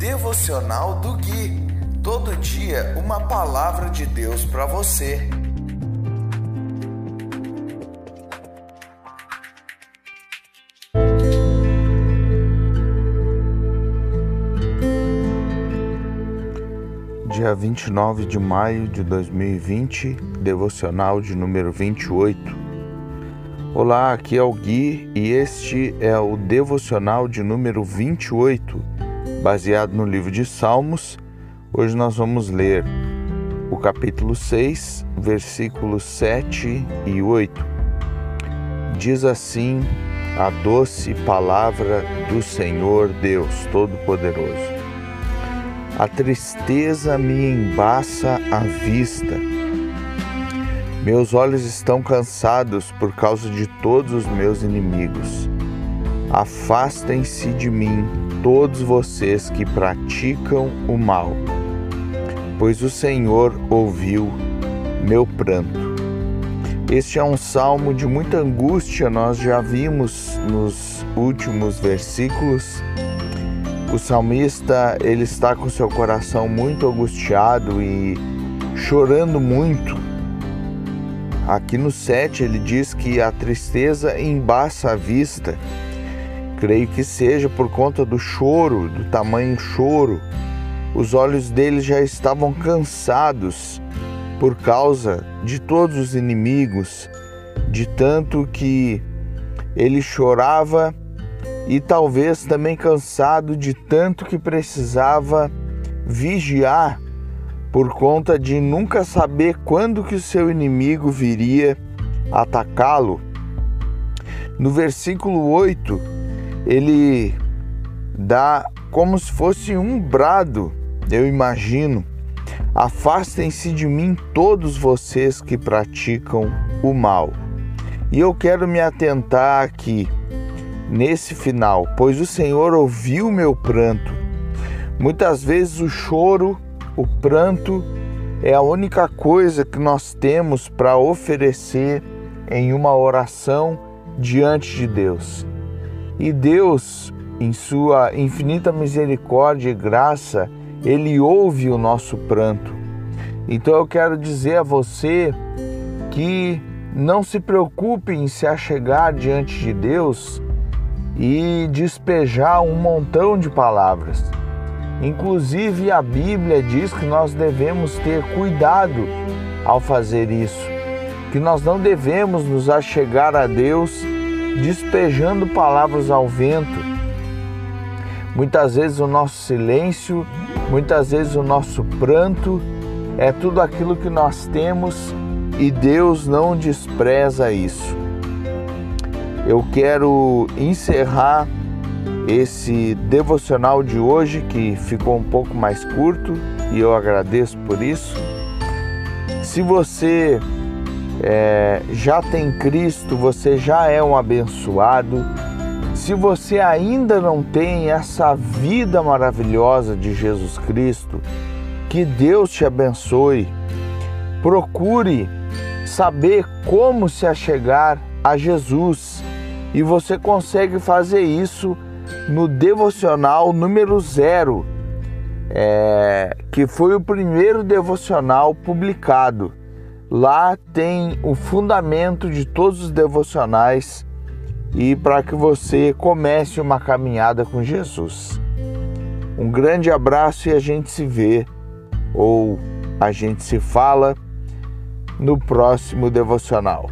Devocional do Gui. Todo dia uma palavra de Deus para você. Dia 29 de maio de 2020, devocional de número 28. Olá, aqui é o Gui e este é o devocional de número 28 baseado no livro de Salmos. Hoje nós vamos ler o capítulo 6, versículos 7 e 8. Diz assim a doce palavra do Senhor Deus Todo-Poderoso. A tristeza me embaça a vista. Meus olhos estão cansados por causa de todos os meus inimigos. Afastem-se de mim todos vocês que praticam o mal, pois o Senhor ouviu meu pranto. Este é um salmo de muita angústia, nós já vimos nos últimos versículos. O salmista, ele está com seu coração muito angustiado e chorando muito. Aqui no 7 ele diz que a tristeza embaça a vista Creio que seja por conta do choro, do tamanho choro. Os olhos dele já estavam cansados por causa de todos os inimigos, de tanto que ele chorava e talvez também cansado de tanto que precisava vigiar por conta de nunca saber quando que o seu inimigo viria atacá-lo. No versículo 8, ele dá como se fosse um brado, eu imagino. Afastem-se de mim todos vocês que praticam o mal. E eu quero me atentar aqui nesse final, pois o Senhor ouviu meu pranto. Muitas vezes o choro, o pranto é a única coisa que nós temos para oferecer em uma oração diante de Deus. E Deus, em sua infinita misericórdia e graça, ele ouve o nosso pranto. Então eu quero dizer a você que não se preocupe em se achegar diante de Deus e despejar um montão de palavras. Inclusive a Bíblia diz que nós devemos ter cuidado ao fazer isso, que nós não devemos nos achegar a Deus despejando palavras ao vento. Muitas vezes o nosso silêncio, muitas vezes o nosso pranto é tudo aquilo que nós temos e Deus não despreza isso. Eu quero encerrar esse devocional de hoje que ficou um pouco mais curto e eu agradeço por isso. Se você é, já tem Cristo, você já é um abençoado. Se você ainda não tem essa vida maravilhosa de Jesus Cristo, que Deus te abençoe. Procure saber como se achegar a Jesus e você consegue fazer isso no devocional número zero, é, que foi o primeiro devocional publicado. Lá tem o fundamento de todos os devocionais e para que você comece uma caminhada com Jesus. Um grande abraço e a gente se vê ou a gente se fala no próximo devocional.